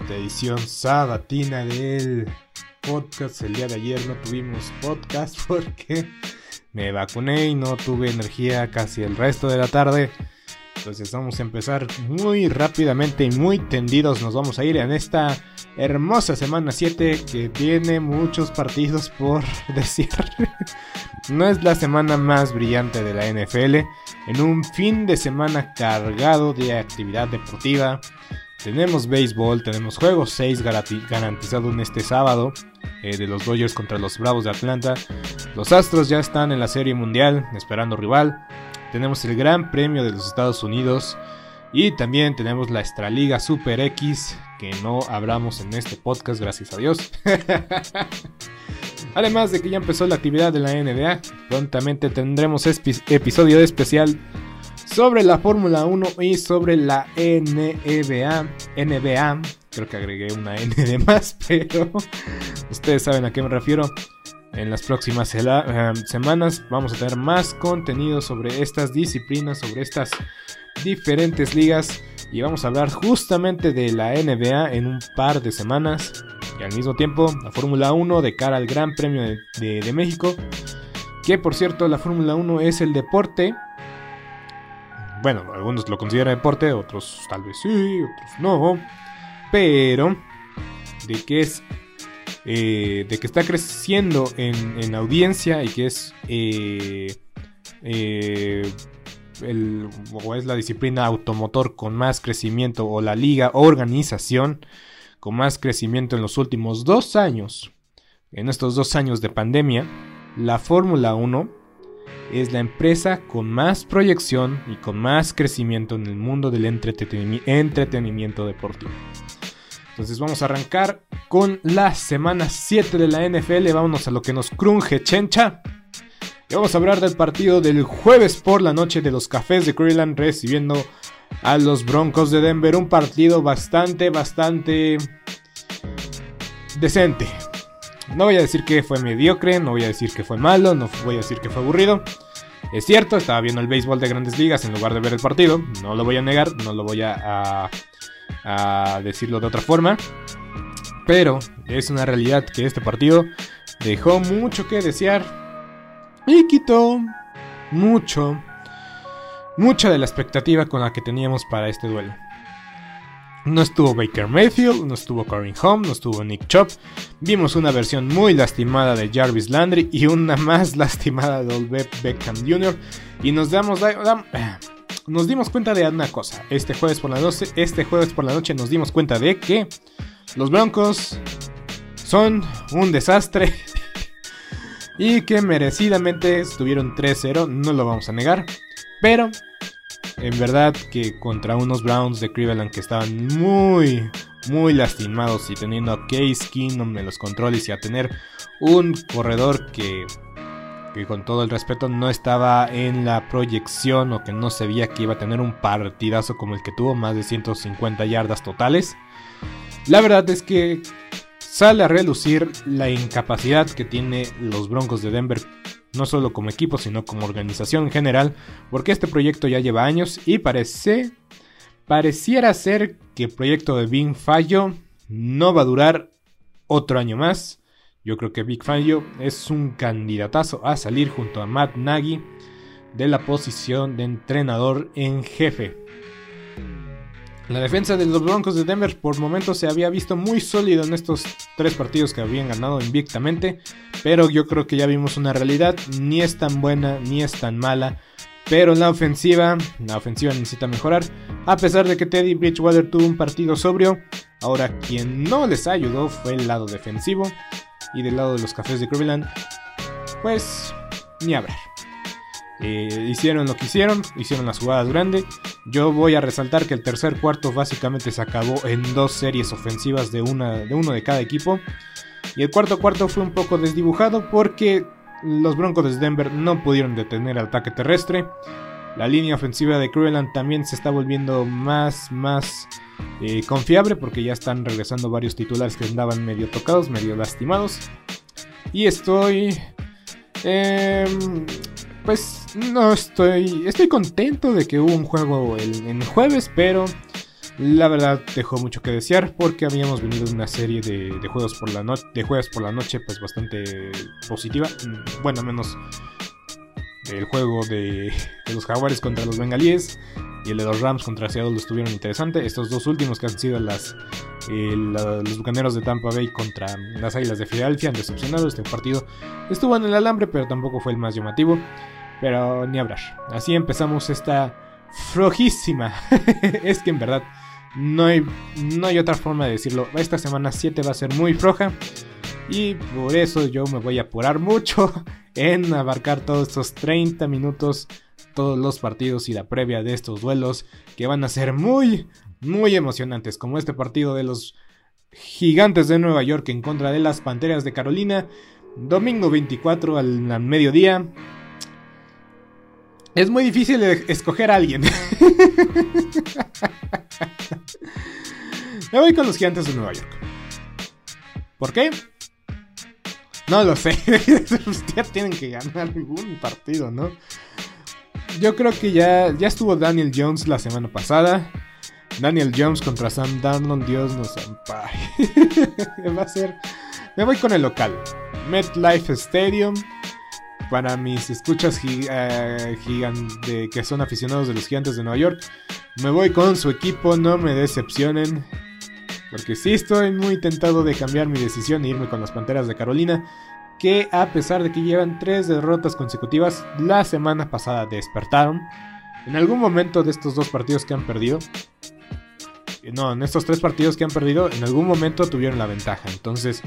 Esta edición sabatina del podcast. El día de ayer no tuvimos podcast porque me vacuné y no tuve energía casi el resto de la tarde. Entonces vamos a empezar muy rápidamente y muy tendidos. Nos vamos a ir en esta hermosa semana 7 que tiene muchos partidos por decir. no es la semana más brillante de la NFL. En un fin de semana cargado de actividad deportiva. Tenemos béisbol, tenemos juegos 6 garantizado en este sábado eh, de los Dodgers contra los Bravos de Atlanta. Los Astros ya están en la Serie Mundial esperando rival. Tenemos el Gran Premio de los Estados Unidos y también tenemos la Extraliga Super X que no hablamos en este podcast, gracias a Dios. Además de que ya empezó la actividad de la NBA, prontamente tendremos episodio especial sobre la Fórmula 1 y sobre la NBA. NBA, creo que agregué una N de más, pero ustedes saben a qué me refiero. En las próximas eh, semanas vamos a tener más contenido sobre estas disciplinas, sobre estas diferentes ligas y vamos a hablar justamente de la NBA en un par de semanas y al mismo tiempo la Fórmula 1 de cara al Gran Premio de, de México. Que por cierto la Fórmula 1 es el deporte bueno, algunos lo consideran deporte, otros tal vez sí, otros no. Pero de que es eh, de que está creciendo en, audiencia y que es eh, eh, el, o es la disciplina automotor con más crecimiento o la liga organización con más crecimiento en los últimos dos años. En estos dos años de pandemia, la Fórmula 1 es la empresa con más proyección y con más crecimiento en el mundo del entretenimiento deportivo. Entonces vamos a arrancar con la semana 7 de la NFL. Vámonos a lo que nos crunge chencha. Y vamos a hablar del partido del jueves por la noche de los Cafés de Cleveland recibiendo a los Broncos de Denver. Un partido bastante, bastante decente. No voy a decir que fue mediocre, no voy a decir que fue malo, no voy a decir que fue aburrido. Es cierto, estaba viendo el béisbol de grandes ligas en lugar de ver el partido, no lo voy a negar, no lo voy a, decirlo de otra forma. Pero es una realidad que este partido dejó mucho que desear y quitó mucho, mucha de la expectativa con la que teníamos para este duelo. No estuvo Baker Mayfield, no estuvo Corin Home, no estuvo Nick Chop. Vimos una versión muy lastimada de Jarvis Landry y una más lastimada de Old Beckham Jr. Y nos damos, nos dimos cuenta de una cosa. Este jueves por la noche, este jueves por la noche nos dimos cuenta de que los Broncos son un desastre y que merecidamente estuvieron 3-0, no lo vamos a negar. Pero en verdad que contra unos Browns de Cleveland que estaban muy, muy lastimados y teniendo a Case Keenum en los controles y a tener un corredor que que con todo el respeto no estaba en la proyección o que no se veía que iba a tener un partidazo como el que tuvo, más de 150 yardas totales. La verdad es que sale a relucir la incapacidad que tiene los Broncos de Denver, no solo como equipo, sino como organización en general, porque este proyecto ya lleva años y parece, pareciera ser que el proyecto de Big Fallo no va a durar otro año más. Yo creo que Big Fangio es un candidatazo a salir junto a Matt Nagy de la posición de entrenador en jefe. La defensa de los Broncos de Denver por momentos se había visto muy sólido en estos tres partidos que habían ganado invictamente, pero yo creo que ya vimos una realidad, ni es tan buena ni es tan mala, pero la ofensiva, la ofensiva necesita mejorar, a pesar de que Teddy Bridgewater tuvo un partido sobrio, ahora quien no les ayudó fue el lado defensivo, y del lado de los cafés de Cleveland, pues ni hablar. Eh, hicieron lo que hicieron, hicieron las jugadas grandes. Yo voy a resaltar que el tercer cuarto básicamente se acabó en dos series ofensivas de, una, de uno de cada equipo. Y el cuarto cuarto fue un poco desdibujado porque los Broncos de Denver no pudieron detener el ataque terrestre. La línea ofensiva de Cleveland también se está volviendo más, más eh, confiable porque ya están regresando varios titulares que andaban medio tocados, medio lastimados. Y estoy... Em, pues no estoy... Estoy contento de que hubo un juego el, en jueves, pero la verdad dejó mucho que desear porque habíamos venido de una serie de, juegos por la noche, de jueves por la noche, pues bastante positiva. Mm, bueno, menos el juego de, los Jaguares contra los Bengalíes y el de los Rams contra Seattle estuvieron interesante. Estos dos últimos que han sido las, eh, los Bucaneros de Tampa Bay contra las Águilas de Filadelfia han decepcionado. Este partido estuvo en el alambre, pero tampoco fue el más llamativo. Pero ni hablar. Así empezamos esta flojísima. es que en verdad no hay, no hay otra forma de decirlo. Esta semana 7 va a ser muy floja. Y por eso yo me voy a apurar mucho en abarcar todos estos 30 minutos, todos los partidos y la previa de estos duelos que van a ser muy, muy emocionantes, como este partido de los Gigantes de Nueva York en contra de las Panteras de Carolina, domingo 24 al, mediodía. Es muy difícil escoger a alguien. Me voy con los Gigantes de Nueva York. ¿Por qué? No lo sé. ya tienen que ganar algún partido, ¿no? Yo creo que ya, ya estuvo Daniel Jones la semana pasada. Daniel Jones contra Sam Darnold, Dios nos ampare. Va a ser. Me voy con el local. MetLife Stadium. Para mis escuchas eh, de, que son aficionados de los gigantes de Nueva York. Me voy con su equipo, no me decepcionen. Porque sí estoy muy tentado de cambiar mi decisión e irme con las Panteras de Carolina, que a pesar de que llevan tres derrotas consecutivas, la semana pasada despertaron. En algún momento de estos dos partidos que han perdido, eh, no, en estos tres partidos que han perdido, en algún momento tuvieron la ventaja. Entonces,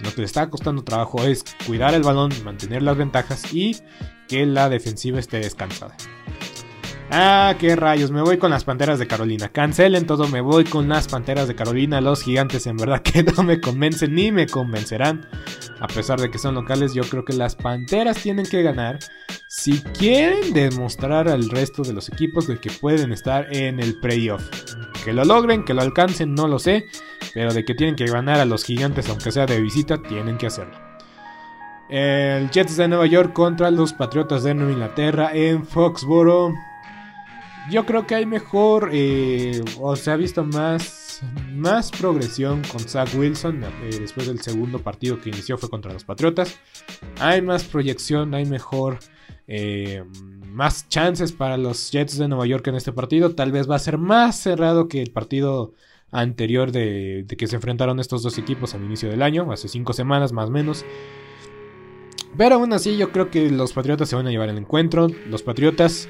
lo que les está costando trabajo es cuidar el balón, mantener las ventajas y que la defensiva esté descansada. Ah, qué rayos, me voy con las Panteras de Carolina. Cancelen todo, me voy con las Panteras de Carolina. Los gigantes en verdad que no me convencen ni me convencerán. A pesar de que son locales, yo creo que las Panteras tienen que ganar si quieren demostrar al resto de los equipos de que pueden estar en el playoff. Que lo logren, que lo alcancen, no lo sé. Pero de que tienen que ganar a los gigantes, aunque sea de visita, tienen que hacerlo. El Jets de Nueva York contra los Patriotas de Nueva Inglaterra en Foxboro yo creo que hay mejor, eh, o se ha visto más, más progresión con Zach Wilson eh, después del segundo partido que inició fue contra los Patriotas. Hay más proyección, hay mejor, eh, más chances para los Jets de Nueva York en este partido. Tal vez va a ser más cerrado que el partido anterior de, de que se enfrentaron estos dos equipos al inicio del año, hace cinco semanas más o menos. Pero aún así yo creo que los Patriotas se van a llevar el encuentro. Los Patriotas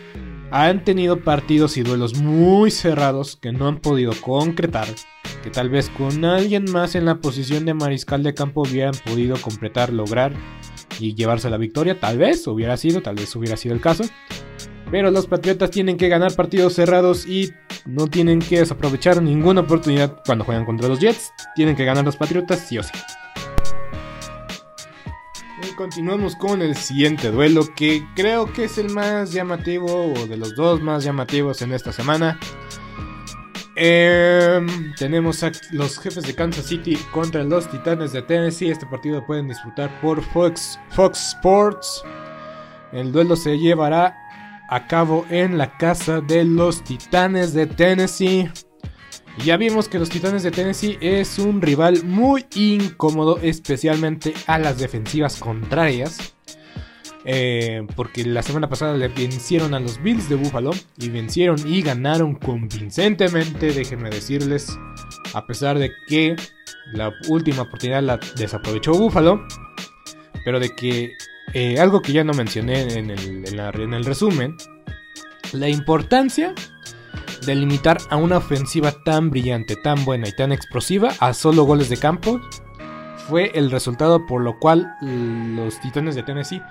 han tenido partidos y duelos muy cerrados que no han podido concretar, que tal vez con alguien más en la posición de mariscal de campo hubieran podido completar, lograr y llevarse la victoria, tal vez hubiera sido, tal vez hubiera sido el caso. Pero los Patriotas tienen que ganar partidos cerrados y no tienen que desaprovechar ninguna oportunidad cuando juegan contra los Jets. Tienen que ganar los Patriotas sí o sí. Continuamos con el siguiente duelo que creo que es el más llamativo o de los dos más llamativos en esta semana. Em, tenemos a los jefes de Kansas City contra los Titanes de Tennessee. Este partido pueden disfrutar por Fox, Fox Sports. El duelo se llevará a cabo en la casa de los Titanes de Tennessee. Ya vimos que los Titanes de Tennessee es un rival muy incómodo, especialmente a las defensivas contrarias. Eh, porque la semana pasada le vencieron a los Bills de Buffalo y vencieron y ganaron convincentemente, déjenme decirles, a pesar de que la última oportunidad la desaprovechó Buffalo, pero de que eh, algo que ya no mencioné en el, en el resumen, la importancia de limitar a una ofensiva tan brillante, tan buena y tan explosiva a solo goles de campo fue el resultado por lo cual los Titanes de Tennessee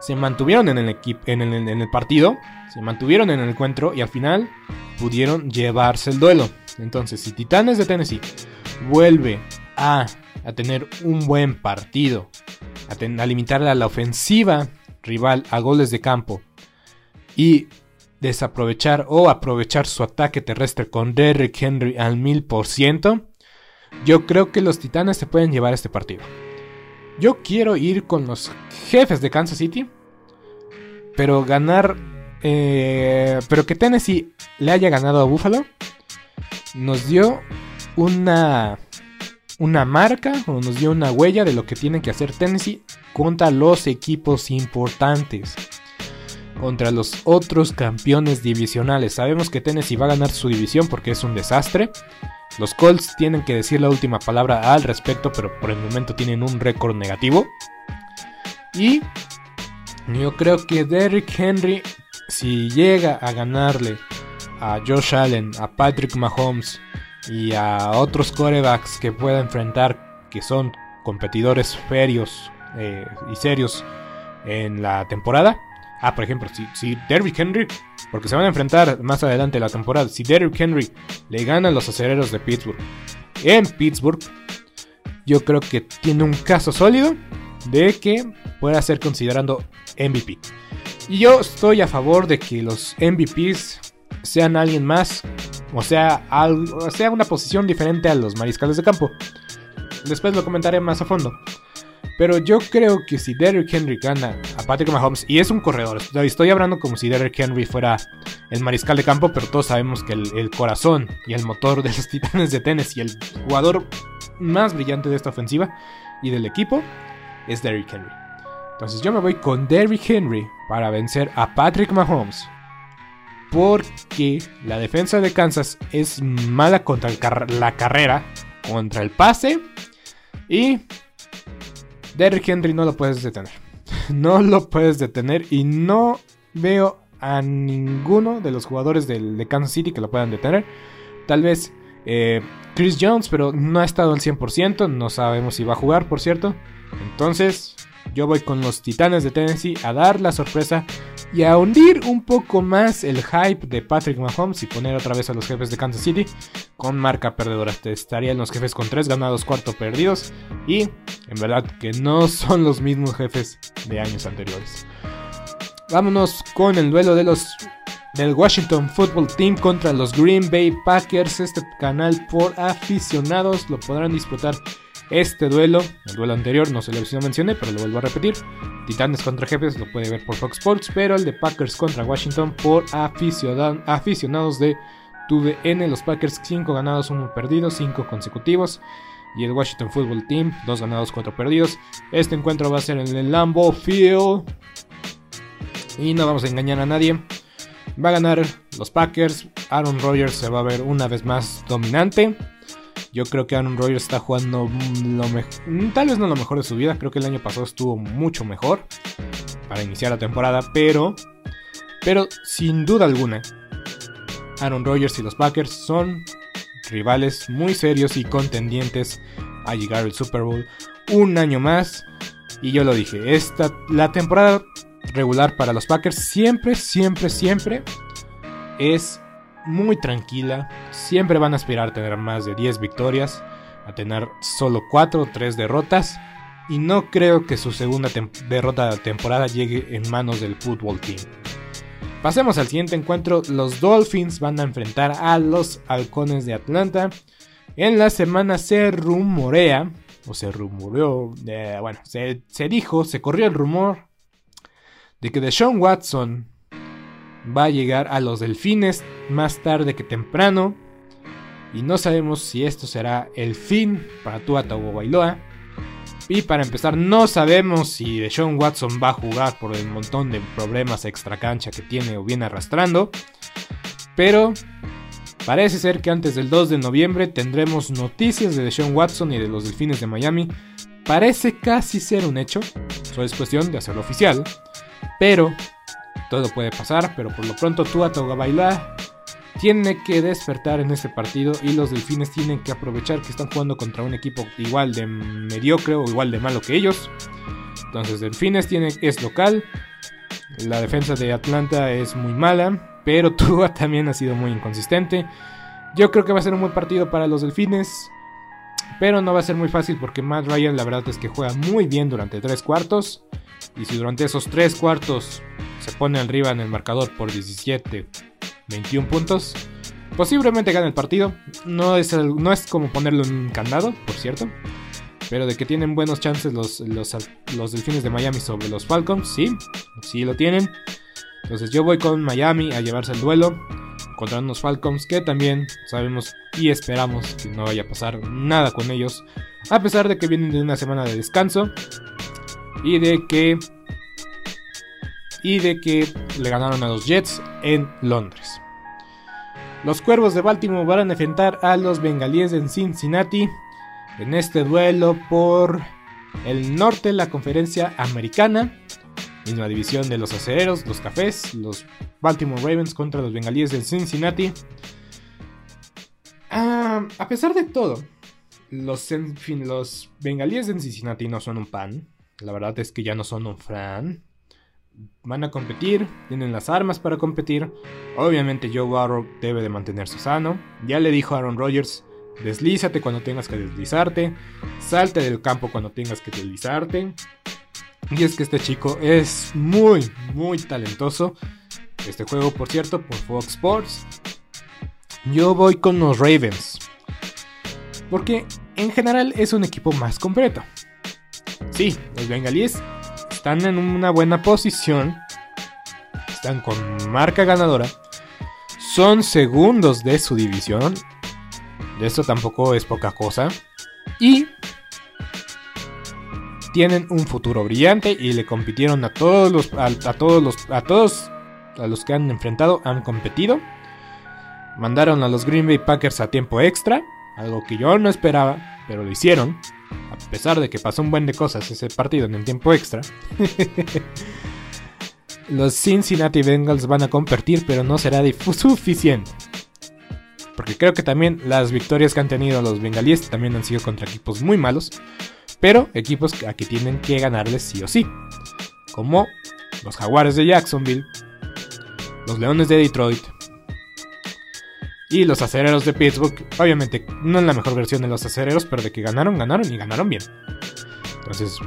se mantuvieron en el, en el, partido, se mantuvieron en el encuentro y al final pudieron llevarse el duelo. Entonces, si Titanes de Tennessee vuelve a, a tener un buen partido, a, a limitar a la ofensiva rival a goles de campo y desaprovechar o aprovechar su ataque terrestre con Derrick Henry al mil por ciento, yo creo que los Titanes se pueden llevar este partido. Yo quiero ir con los jefes de Kansas City. Pero ganar. Eh, pero que Tennessee le haya ganado a Buffalo. Nos dio una. Una marca o nos dio una huella de lo que tiene que hacer Tennessee contra los equipos importantes. Contra los otros campeones divisionales. Sabemos que Tennessee va a ganar su división porque es un desastre. Los Colts tienen que decir la última palabra al respecto, pero por el momento tienen un récord negativo. Y yo creo que Derrick Henry, si llega a ganarle a Josh Allen, a Patrick Mahomes y a otros corebacks que pueda enfrentar, que son competidores ferios eh, y serios en la temporada. Ah, por ejemplo, si, si Derrick Henry porque se van a enfrentar más adelante la temporada. Si Derrick Henry le gana a los acereros de Pittsburgh en Pittsburgh, yo creo que tiene un caso sólido de que pueda ser considerando MVP. Y yo estoy a favor de que los MVPs sean alguien más, o sea, sea una posición diferente a los mariscales de campo. Después lo comentaré más a fondo. Pero yo creo que si Derrick Henry gana a Patrick Mahomes, y es un corredor, estoy hablando como si Derrick Henry fuera el mariscal de campo, pero todos sabemos que el, corazón y el motor de los Titanes de Tennessee, el jugador más brillante de esta ofensiva y del equipo, es Derrick Henry. Entonces yo me voy con Derrick Henry para vencer a Patrick Mahomes. Porque la defensa de Kansas es mala contra la carrera, contra el pase. Y Derrick Henry no lo puedes detener. No lo puedes detener y no veo a ninguno de los jugadores de Kansas City que lo puedan detener. Tal vez eh, Chris Jones, pero no ha estado al 100%. No sabemos si va a jugar, por cierto. Entonces, yo voy con los Titanes de Tennessee a dar la sorpresa y a hundir un poco más el hype de Patrick Mahomes y poner otra vez a los jefes de Kansas City con marca perdedora. Estarían los jefes con 3 ganados, 4 perdidos y en verdad que no son los mismos jefes de años anteriores. Vámonos con el duelo de los del Washington Football Team contra los Green Bay Packers. Este canal por aficionados lo podrán disfrutar este duelo, el duelo anterior, no se lo mencioné, pero lo vuelvo a repetir. Titanes contra Jefes lo puede ver por Fox Sports, pero el de Packers contra Washington por aficionados de TUDN. Los Packers 5 ganados, 1 perdido, 5 consecutivos. Y el Washington Football Team, 2 ganados, 4 perdidos. Este encuentro va a ser en el Lambeau Field. Y no vamos a engañar a nadie. Va a ganar los Packers. Aaron Rodgers se va a ver una vez más dominante. Yo creo que Aaron Rodgers está jugando lo mejor, tal vez no lo mejor de su vida, creo que el año pasado estuvo mucho mejor para iniciar la temporada, pero pero sin duda alguna Aaron Rodgers y los Packers son rivales muy serios y contendientes a llegar al Super Bowl un año más. Y yo lo dije, esta la temporada regular para los Packers siempre siempre siempre es muy tranquila. Siempre van a aspirar a tener más de 10 victorias, a tener solo 4 o 3 derrotas. y no creo que su segunda derrota de la temporada llegue en manos del fútbol team. Pasemos al siguiente encuentro. Los Dolphins van a enfrentar a los Halcones de Atlanta. En la semana se rumorea, o se rumoreó, bueno, se, se, dijo, se corrió el rumor de que Deshaun Watson va a llegar a los Delfines más tarde que temprano. Y no sabemos si esto será el fin para Tua Tagovailoa. Y para empezar, no sabemos si Deshaun Watson va a jugar por el montón de problemas extra cancha que tiene o viene arrastrando. Pero parece ser que antes del 2 de noviembre tendremos noticias de Deshaun Watson y de los Delfines de Miami. Parece casi ser un hecho, solo es cuestión de hacerlo oficial. Pero todo puede pasar, pero por lo pronto Tua Tagovailoa tiene que despertar en este partido y los delfines tienen que aprovechar que están jugando contra un equipo igual de mediocre o igual de malo que ellos. Entonces delfines tiene, es local, la defensa de Atlanta es muy mala, pero Tua también ha sido muy inconsistente. Yo creo que va a ser un buen partido para los delfines. Pero no va a ser muy fácil porque Matt Ryan la verdad es que juega muy bien durante tres cuartos. Y si durante esos tres cuartos se pone arriba en el marcador por 17 21 puntos. Posiblemente gane el partido. No es, no es como ponerlo en un candado, por cierto. Pero de que tienen buenos chances los, los, los Delfines de Miami sobre los Falcons, sí, sí lo tienen. Entonces yo voy con Miami a llevarse el duelo contra unos Falcons que también sabemos y esperamos que no vaya a pasar nada con ellos. A pesar de que vienen de una semana de descanso y de que y de que le ganaron a los Jets en Londres. Los Cuervos de Baltimore van a enfrentar a los Bengalíes en Cincinnati en este duelo por el norte de la conferencia americana, misma división de los acereros, los cafés, los Baltimore Ravens contra los Bengalíes de Cincinnati. Ah, a pesar de todo, los, los Bengalíes de Cincinnati no son un pan. La verdad es que ya no son un fran van a competir, tienen las armas para competir. Obviamente Joe Burrow debe de mantenerse sano. Ya le dijo Aaron Rodgers, deslízate cuando tengas que deslizarte, salte del campo cuando tengas que deslizarte. Y es que este chico es muy, muy talentoso. Este juego, por cierto, por Fox Sports. Yo voy con los Ravens. Porque en general es un equipo más completo. Sí, los bengalíes están en una buena posición, están con marca ganadora, son segundos de su división, esto tampoco es poca cosa, y tienen un futuro brillante y le compitieron a todos los a, todos los a todos a los que han enfrentado han competido. Mandaron a los Green Bay Packers a tiempo extra, algo que yo no esperaba, pero lo hicieron a pesar de que pasó un buen de cosas ese partido en el tiempo extra, los Cincinnati Bengals van a competir, pero no será suficiente. Porque creo que también las victorias que han tenido los bengalíes también han sido contra equipos muy malos, pero equipos a que tienen que ganarles sí o sí. Como los Jaguares de Jacksonville, los Leones de Detroit, y los acereros de Pittsburgh, obviamente, no es la mejor versión de los acereros, pero de que ganaron, ganaron y ganaron bien. Entonces,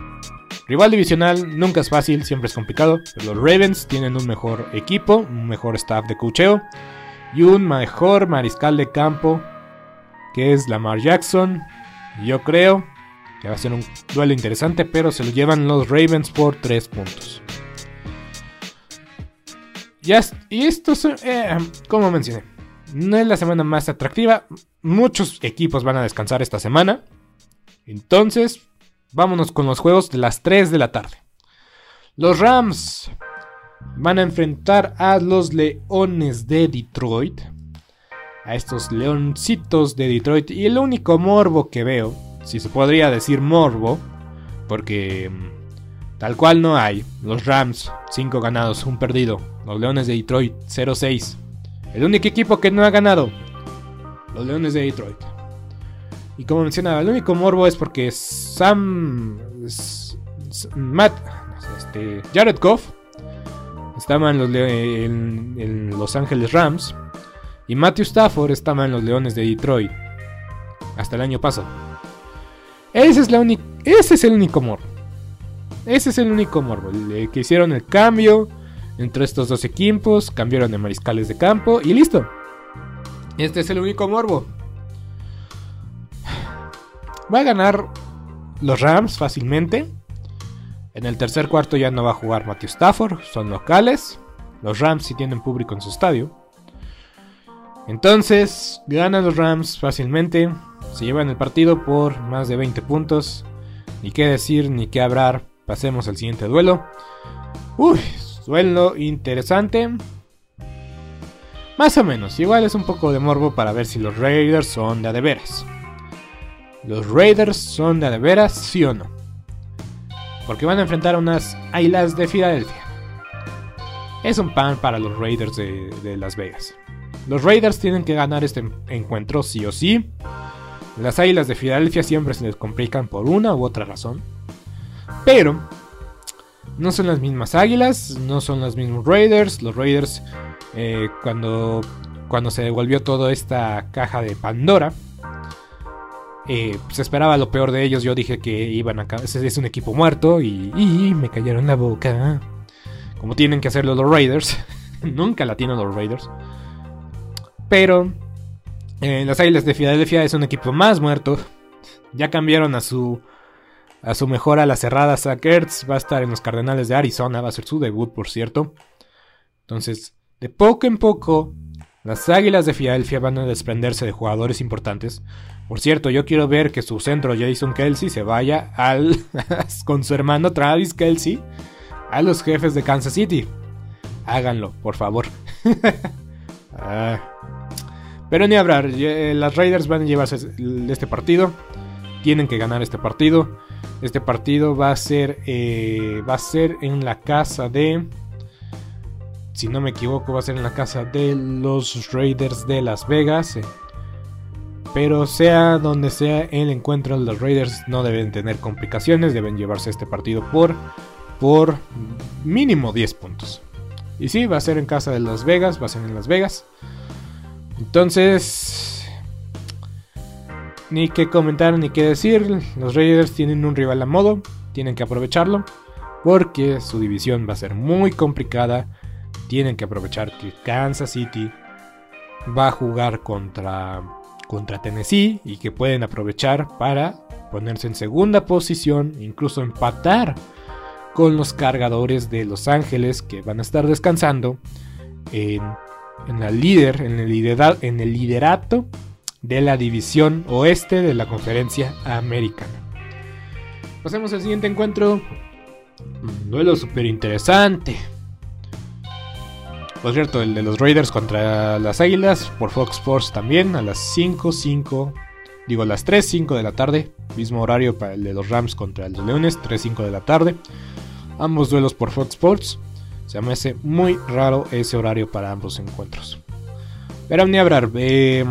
rival divisional nunca es fácil, siempre es complicado. Pero los Ravens tienen un mejor equipo, un mejor staff de cocheo y un mejor mariscal de campo, que es Lamar Jackson. Yo creo que va a ser un duelo interesante, pero se lo llevan los Ravens por 3 puntos. Y esto, eh, como mencioné, no es la semana más atractiva. Muchos equipos van a descansar esta semana. Entonces, vámonos con los juegos de las 3 de la tarde. Los Rams van a enfrentar a los Leones de Detroit. A estos leoncitos de Detroit. Y el único morbo que veo, si se podría decir morbo, porque mm, tal cual no hay. Los Rams, 5 ganados, un perdido. Los Leones de Detroit, 0-6. El único equipo que no ha ganado. Los Leones de Detroit. Y como mencionaba, el único morbo es porque Sam. Matt. Este, Jared Goff. Estaba en los, en, los Ángeles Rams. Y Matthew Stafford estaba en los Leones de Detroit. Hasta el año pasado. Ese es, la ese es el único morbo. ese es el único morbo. que hicieron el cambio entre estos dos equipos, cambiaron de mariscales de campo y listo. Este es el único morbo. Va a ganar los Rams fácilmente. En el tercer cuarto ya no va a jugar Matthew Stafford, son locales. Los Rams sí tienen público en su estadio. Entonces, ganan los Rams fácilmente. Se llevan el partido por más de 20 puntos. Ni qué decir, ni qué hablar. Pasemos al siguiente duelo. Uy, duelo interesante. Más o menos, igual es un poco de morbo para ver si los Raiders son de a de veras. ¿Los Raiders son de a de veras, sí o no? Porque van a enfrentar a unas Águilas de Filadelfia. Es un pan para los Raiders de Las Vegas. Los Raiders tienen que ganar este encuentro sí o sí. Las Águilas de Filadelfia siempre se les complican por una u otra razón. Pero no son las mismas Águilas, no son los mismos Raiders. Los Raiders, eh, cuando, cuando se devolvió toda esta caja de Pandora, eh, se esperaba lo peor de ellos. Yo dije que iban a. Es un equipo muerto y, y me cayeron la boca. Como tienen que hacerlo los Raiders. Nunca la tienen los Raiders. Pero eh, las Águilas de Filadelfia es un equipo más muerto. Ya cambiaron a su a su mejor a la cerrada. Zach va a estar en los Cardenales de Arizona. Va a ser su debut, por cierto. Entonces, de poco en poco, las Águilas de Filadelfia van a desprenderse de jugadores importantes. Por cierto, yo quiero ver que su centro Jason Kelsey se vaya al con su hermano Travis Kelsey a los jefes de Kansas City. Háganlo, por favor. ah. Pero ni hablar, eh, las Raiders van a llevarse este partido. Tienen que ganar este partido. Este partido va a ser, eh, va a ser en la casa de, si no me equivoco, va a ser en la casa de los Raiders de Las Vegas. Eh. Pero sea donde sea el encuentro, los Raiders no deben tener complicaciones, deben llevarse este partido por, por mínimo 10 puntos. Y sí, va a ser en casa de Las Vegas, va a ser en Las Vegas. Entonces, ni que comentar ni que decir. Los Raiders tienen un rival a modo, tienen que aprovecharlo. Porque su división va a ser muy complicada. Tienen que aprovechar que Kansas City va a jugar contra, contra Tennessee y que pueden aprovechar para ponerse en segunda posición, incluso empatar con los cargadores de Los Ángeles que van a estar descansando en en líder, en el, en el liderato de la división oeste de la conferencia americana. Pasemos al siguiente encuentro. Un duelo súper interesante. Por cierto, el de los Raiders contra las Águilas por Fox Sports también a las 5, 5, digo las 3, 5 de la tarde. Mismo horario para el de los Rams contra los Leones, 3, 5 de la tarde. Ambos duelos por Fox Sports. Se me hace muy raro ese horario para ambos encuentros. Pero ni hablar. Eh,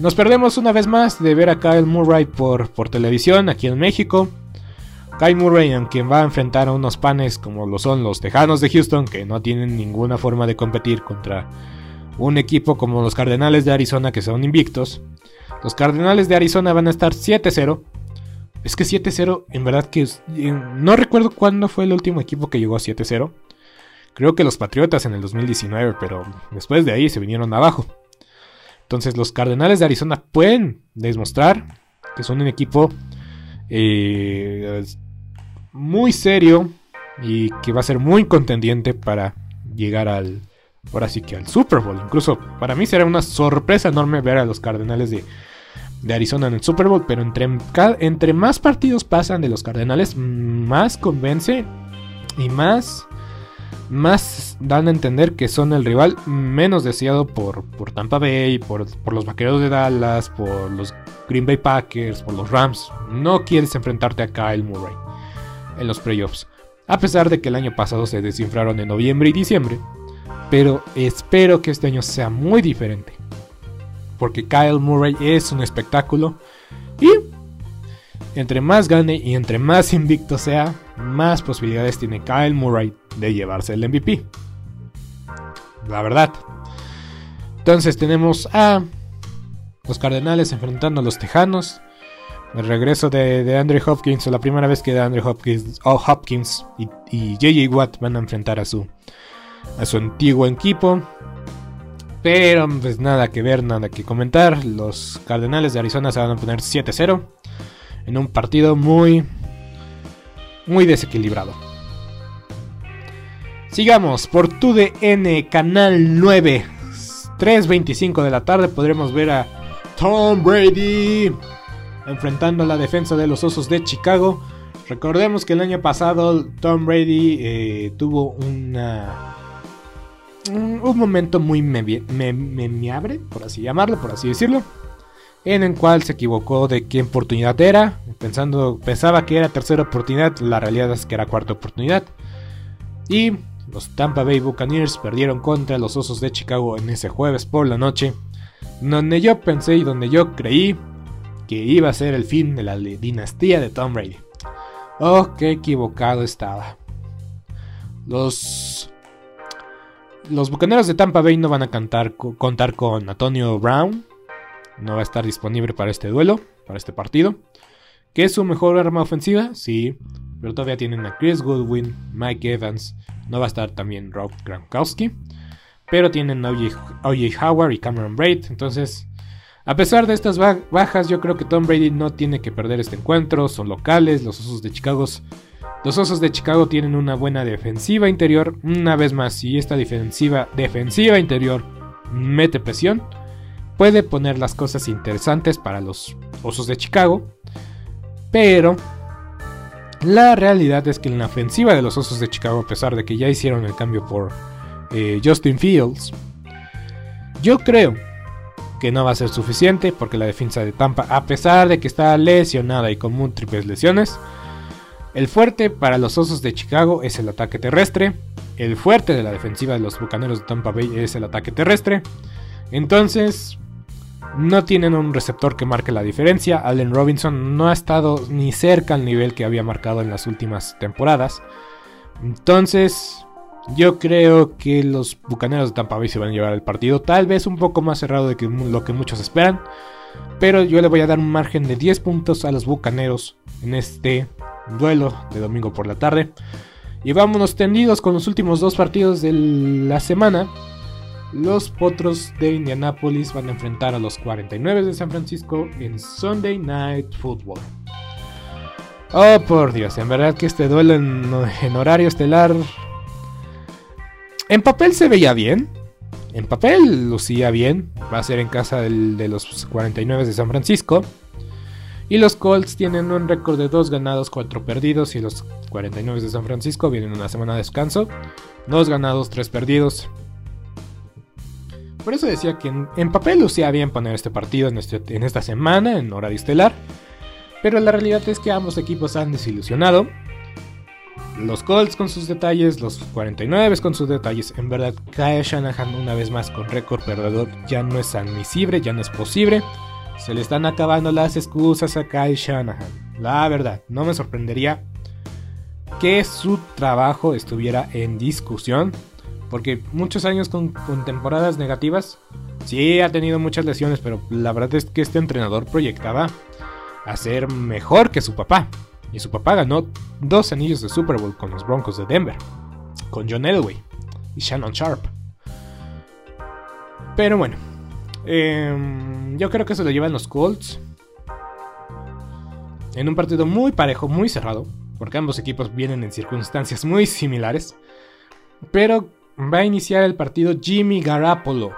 nos perdemos una vez más de ver a Kyle Murray por, por televisión aquí en México. Kyle Murray, en quien va a enfrentar a unos panes como lo son los Tejanos de Houston, que no tienen ninguna forma de competir contra un equipo como los Cardenales de Arizona, que son invictos. Los Cardenales de Arizona van a estar 7-0. Es que 7-0, en verdad que eh, no recuerdo cuándo fue el último equipo que llegó a 7-0. Creo que los Patriotas en el 2019, pero después de ahí se vinieron abajo. Entonces los Cardenales de Arizona pueden demostrar que son un equipo eh, muy serio y que va a ser muy contendiente para llegar al, ahora sí que al Super Bowl. Incluso para mí será una sorpresa enorme ver a los Cardenales de, Arizona en el Super Bowl, pero entre, entre más partidos pasan de los Cardenales, más convence y más más dan a entender que son el rival menos deseado por, por Tampa Bay, por, por, los Vaqueros de Dallas, por los Green Bay Packers, por los Rams. No quieres enfrentarte a Kyle Murray en los playoffs. A pesar de que el año pasado se desinflaron en noviembre y diciembre. Pero espero que este año sea muy diferente. Porque Kyle Murray es un espectáculo. Y entre más gane y entre más invicto sea, más posibilidades tiene Kyle Murray de llevarse el MVP. La verdad. Entonces tenemos a los Cardenales enfrentando a los Tejanos. El regreso de, de Andrew Hopkins, o la primera vez que Andrew Hopkins, oh, Hopkins y, y JJ Watt van a enfrentar a su, a su antiguo equipo. Pero pues nada que ver, nada que comentar. Los Cardenales de Arizona se van a poner 7-0 en un partido muy, muy desequilibrado. Sigamos por TUDN Canal 9. 3.25 de la tarde podremos ver a Tom Brady enfrentando a la defensa de los Osos de Chicago. Recordemos que el año pasado Tom Brady eh, tuvo una, un, momento muy memeable, por así llamarlo, por así decirlo, en el cual se equivocó de qué oportunidad era, pensando, pensaba que era tercera oportunidad, la realidad es que era cuarta oportunidad. Y los Tampa Bay Buccaneers perdieron contra los Osos de Chicago en ese jueves por la noche, donde yo pensé y donde yo creí que iba a ser el fin de la dinastía de Tom Brady. Oh, qué equivocado estaba. Los los Bucaneros de Tampa Bay no van a cantar, contar con Antonio Brown. No va a estar disponible para este duelo, para este partido. ¿Qué es su mejor arma ofensiva? Sí, pero todavía tienen a Chris Goodwin, Mike Evans. No va a estar también Rob Gronkowski. Pero tienen OJ Howard y Cameron Braid. Entonces, a pesar de estas bajas, yo creo que Tom Brady no tiene que perder este encuentro. Son locales, los Osos de Chicago. Los Osos de Chicago tienen una buena defensiva interior. Una vez más, si esta defensiva, defensiva interior mete presión, puede poner las cosas interesantes para los Osos de Chicago. Pero la realidad es que en la ofensiva de los Osos de Chicago, a pesar de que ya hicieron el cambio por eh, Justin Fields, yo creo que no va a ser suficiente porque la defensa de Tampa, a pesar de que está lesionada y con múltiples lesiones, el fuerte para los Osos de Chicago es el ataque terrestre. El fuerte de la defensiva de los Bucaneros de Tampa Bay es el ataque terrestre. Entonces, no tienen un receptor que marque la diferencia. Allen Robinson no ha estado ni cerca al nivel que había marcado en las últimas temporadas. Entonces, yo creo que los Bucaneros de Tampa Bay se van a llevar el partido, tal vez un poco más cerrado de lo que muchos esperan, pero yo le voy a dar un margen de 10 puntos a los Bucaneros en este duelo de domingo por la tarde. Y vámonos tendidos con los últimos dos partidos de la semana. Los Potros de Indianápolis van a enfrentar a los 49 de San Francisco en Sunday Night Football. Oh, por Dios, en verdad que este duelo en horario estelar en papel se veía bien. En papel lucía bien. Va a ser en casa de los 49 de San Francisco. Y los Colts tienen un récord de 2 ganados, 4 perdidos. Y los 49 de San Francisco vienen una semana de descanso. 2 ganados, 3 perdidos. Por eso decía que en, papel lucía bien poner este partido en, este, en esta semana, en horario estelar. Pero la realidad es que ambos equipos han desilusionado. Los Colts con sus detalles, los 49 con sus detalles. En verdad, Kyle Shanahan una vez más con récord perdedor ya no es admisible, ya no es posible. Se le están acabando las excusas a Kyle Shanahan. La verdad, no me sorprendería que su trabajo estuviera en discusión. Porque muchos años con, temporadas negativas. Sí, ha tenido muchas lesiones, pero la verdad es que este entrenador proyectaba a ser mejor que su papá. Y su papá ganó dos anillos de Super Bowl con los Broncos de Denver, con John Elway y Shannon Sharp. Pero bueno, em, yo creo que se lo llevan los Colts. En un partido muy parejo, muy cerrado, porque ambos equipos vienen en circunstancias muy similares. Pero va a iniciar el partido Jimmy Garoppolo.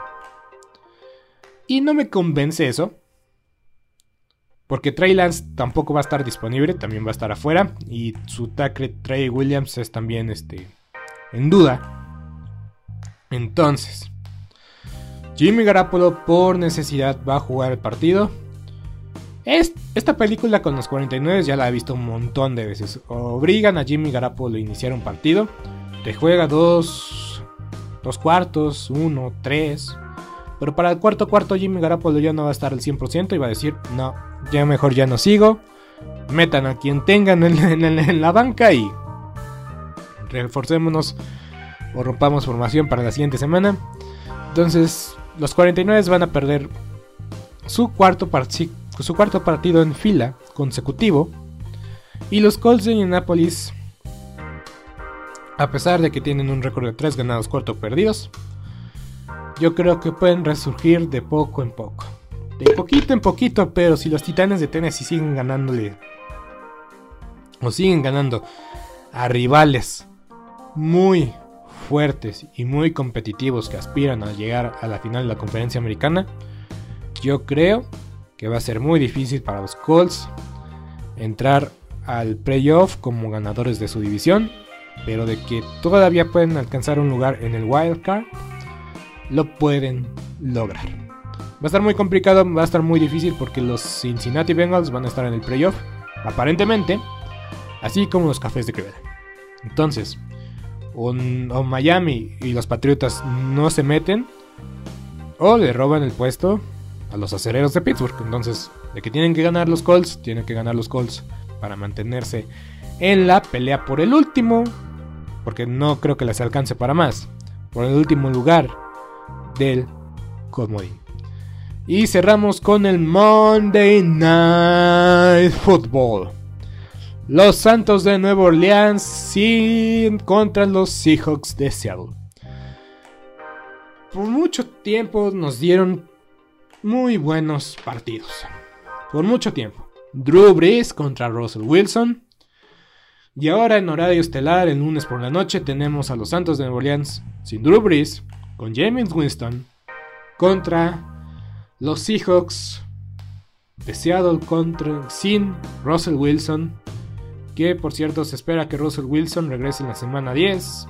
Y no me convence eso, porque Trey Lance tampoco va a estar disponible, también va a estar afuera. Y su tackle Trey Williams es también este, en duda. Entonces, Jimmy Garapolo por necesidad va a jugar el partido. esta película con los 49 ya la he visto un montón de veces. Obligan a Jimmy Garapolo a iniciar un partido. Te juega dos, dos cuartos, uno, tres. Pero para el cuarto cuarto Jimmy Garapolo ya no va a estar al 100% y va a decir, no, ya mejor ya no sigo. Metan a quien tengan en, la banca y reforcémonos o rompamos formación para la siguiente semana. Entonces, los 49 van a perder su cuarto, su cuarto partido en fila consecutivo. Y los Colts de Indianapolis, a pesar de que tienen un récord de 3 ganados, 4 perdidos, yo creo que pueden resurgir de poco en poco. De poquito en poquito, pero si los Titanes de Tennessee siguen ganándole o siguen ganando a rivales muy fuertes y muy competitivos que aspiran a llegar a la final de la conferencia americana, yo creo que va a ser muy difícil para los Colts entrar al playoff como ganadores de su división, pero de que todavía pueden alcanzar un lugar en el wild card, lo pueden lograr. Va a estar muy complicado, va a estar muy difícil porque los Cincinnati Bengals van a estar en el playoff, aparentemente, así como los Cafés de Cleveland. Entonces, o, Miami y los Patriotas no se meten, o le roban el puesto a los acereros de Pittsburgh. Entonces, de que tienen que ganar los Colts, tienen que ganar los Colts para mantenerse en la pelea por el último, porque no creo que les alcance para más, por el último lugar del comodín. Y cerramos con el Monday Night Football. Los Santos de Nueva Orleans sin contra los Seahawks de Seattle. Por mucho tiempo nos dieron muy buenos partidos. Por mucho tiempo. Drew Brees contra Russell Wilson. Y ahora en horario estelar, el lunes por la noche, tenemos a los Santos de Nueva Orleans sin Drew Brees, con James Winston, contra los Seahawks de Seattle contra, sin Russell Wilson. Que por cierto se espera que Russell Wilson regrese en la semana 10.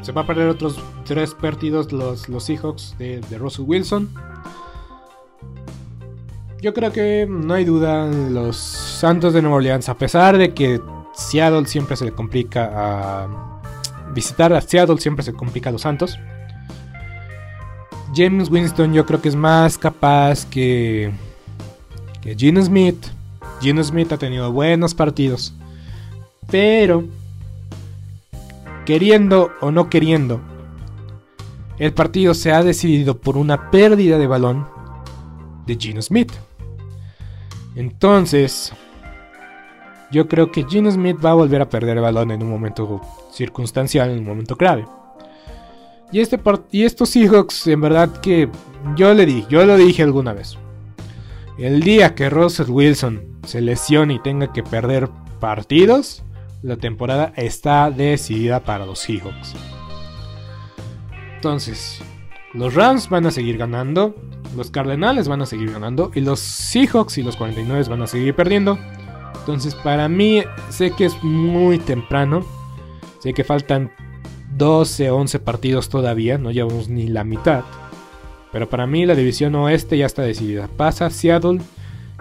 se va a perder otros tres partidos los, los Seahawks de, de Russell Wilson. Yo creo que no hay duda, los Santos de Nueva Orleans, a pesar de que Seattle siempre se le complica a visitar a Seattle, siempre se complica a los Santos. James Winston yo creo que es más capaz que, que Gene Smith. Gene Smith ha tenido buenos partidos. Pero, queriendo o no queriendo, el partido se ha decidido por una pérdida de balón de Gene Smith. Entonces, yo creo que Gene Smith va a volver a perder el balón en un momento circunstancial, en un momento clave. Y, este y estos Seahawks, en verdad que yo le dije, yo lo dije alguna vez. El día que Russell Wilson se lesione y tenga que perder partidos, la temporada está decidida para los Seahawks. Entonces, los Rams van a seguir ganando, los Cardenales van a seguir ganando y los Seahawks y los 49 van a seguir perdiendo. Entonces, para mí, sé que es muy temprano. Sé que faltan 12, 11 partidos todavía, no llevamos ni la mitad. Pero para mí la división oeste ya está decidida. Pasa Seattle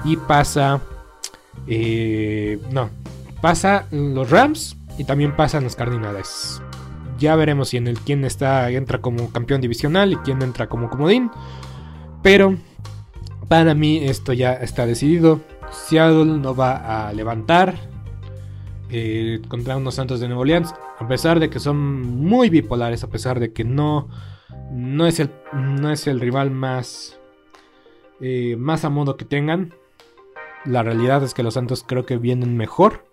y pasa... Eh, no, pasa los Rams y también pasan los Cardinales. Ya veremos si en el quién está entra como campeón divisional y quién entra como comodín. Pero para mí esto ya está decidido. Seattle no va a levantar eh, contra unos Santos de Nuevo Orleans. A pesar de que son muy bipolares, a pesar de que no, no, es, el, no es el rival más, eh, más a modo que tengan. La realidad es que los Santos creo que vienen mejor.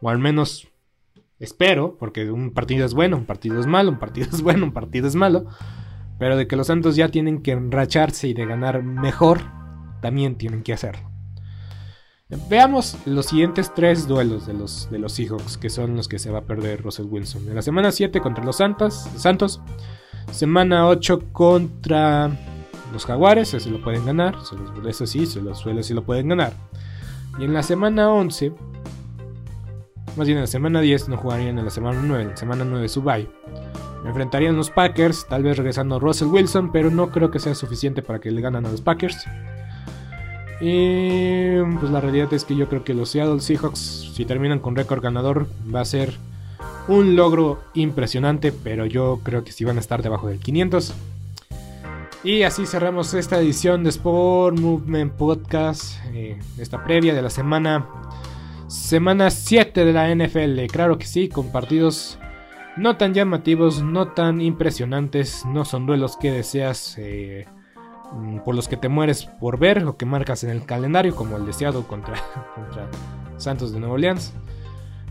O al menos Espero, porque un partido es bueno, un partido es malo, un partido es bueno, un partido es malo. Pero de que los Santos ya tienen que enracharse y de ganar mejor, también tienen que hacerlo. Veamos los siguientes tres duelos de los, de los Seahawks, que son los que se va a perder Russell Wilson. En la semana 7 contra los Santos, Santos. Semana 8 contra los Jaguares, ese lo pueden ganar. Eso sí, se los suele si lo pueden ganar. Y en la semana 11 más bien en la semana 10 no jugarían en la semana 9, en la semana 9 su. Enfrentarían los Packers, tal vez regresando Russell Wilson, pero no creo que sea suficiente para que le ganen a los Packers. Y pues la realidad es que yo creo que los Seattle Seahawks, si terminan con récord ganador, va a ser un logro impresionante, pero yo creo que sí van a estar debajo del 500. Y así cerramos esta edición de Sport Movement Podcast, eh, esta previa de la semana Semana 7 de la NFL, claro que sí, con partidos no tan llamativos, no tan impresionantes, no son duelos que deseas eh, mm, por los que te mueres por ver o que marcas en el calendario, como el deseado contra, contra Santos de Nueva Orleans.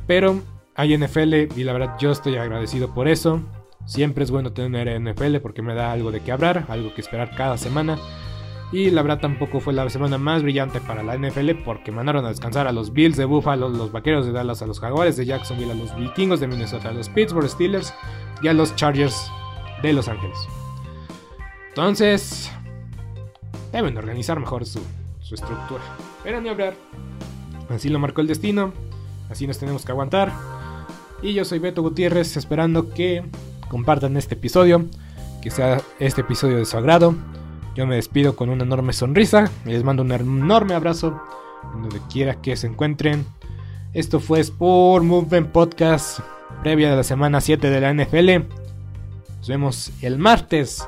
Pero hay NFL y la verdad yo estoy agradecido por eso. Siempre es bueno tener NFL porque me da algo de qué hablar, algo que esperar cada semana. Y la verdad tampoco fue la semana más brillante para la NFL porque mandaron a descansar a los Bills de Buffalo, los Vaqueros de Dallas, a los Jaguares de Jacksonville, a los Vikingos de Minnesota, a los Pittsburgh Steelers y a los Chargers de Los Ángeles. Entonces, deben organizar mejor su, su estructura. Pero ni hablar. Así lo marcó el destino. Así nos tenemos que aguantar. Y yo soy Beto Gutiérrez esperando que compartan este episodio. Que sea este episodio de su agrado. Yo me despido con una enorme sonrisa. Les mando un enorme abrazo. Donde quiera que se encuentren. Esto fue Sport Movement Podcast. Previa de la semana 7 de la NFL. Nos vemos el martes.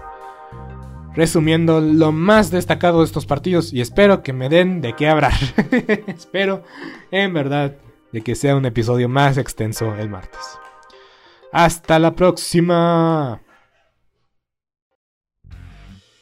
Resumiendo lo más destacado de estos partidos. Y espero que me den de qué hablar. espero, en verdad, de que sea un episodio más extenso el martes. Hasta la próxima.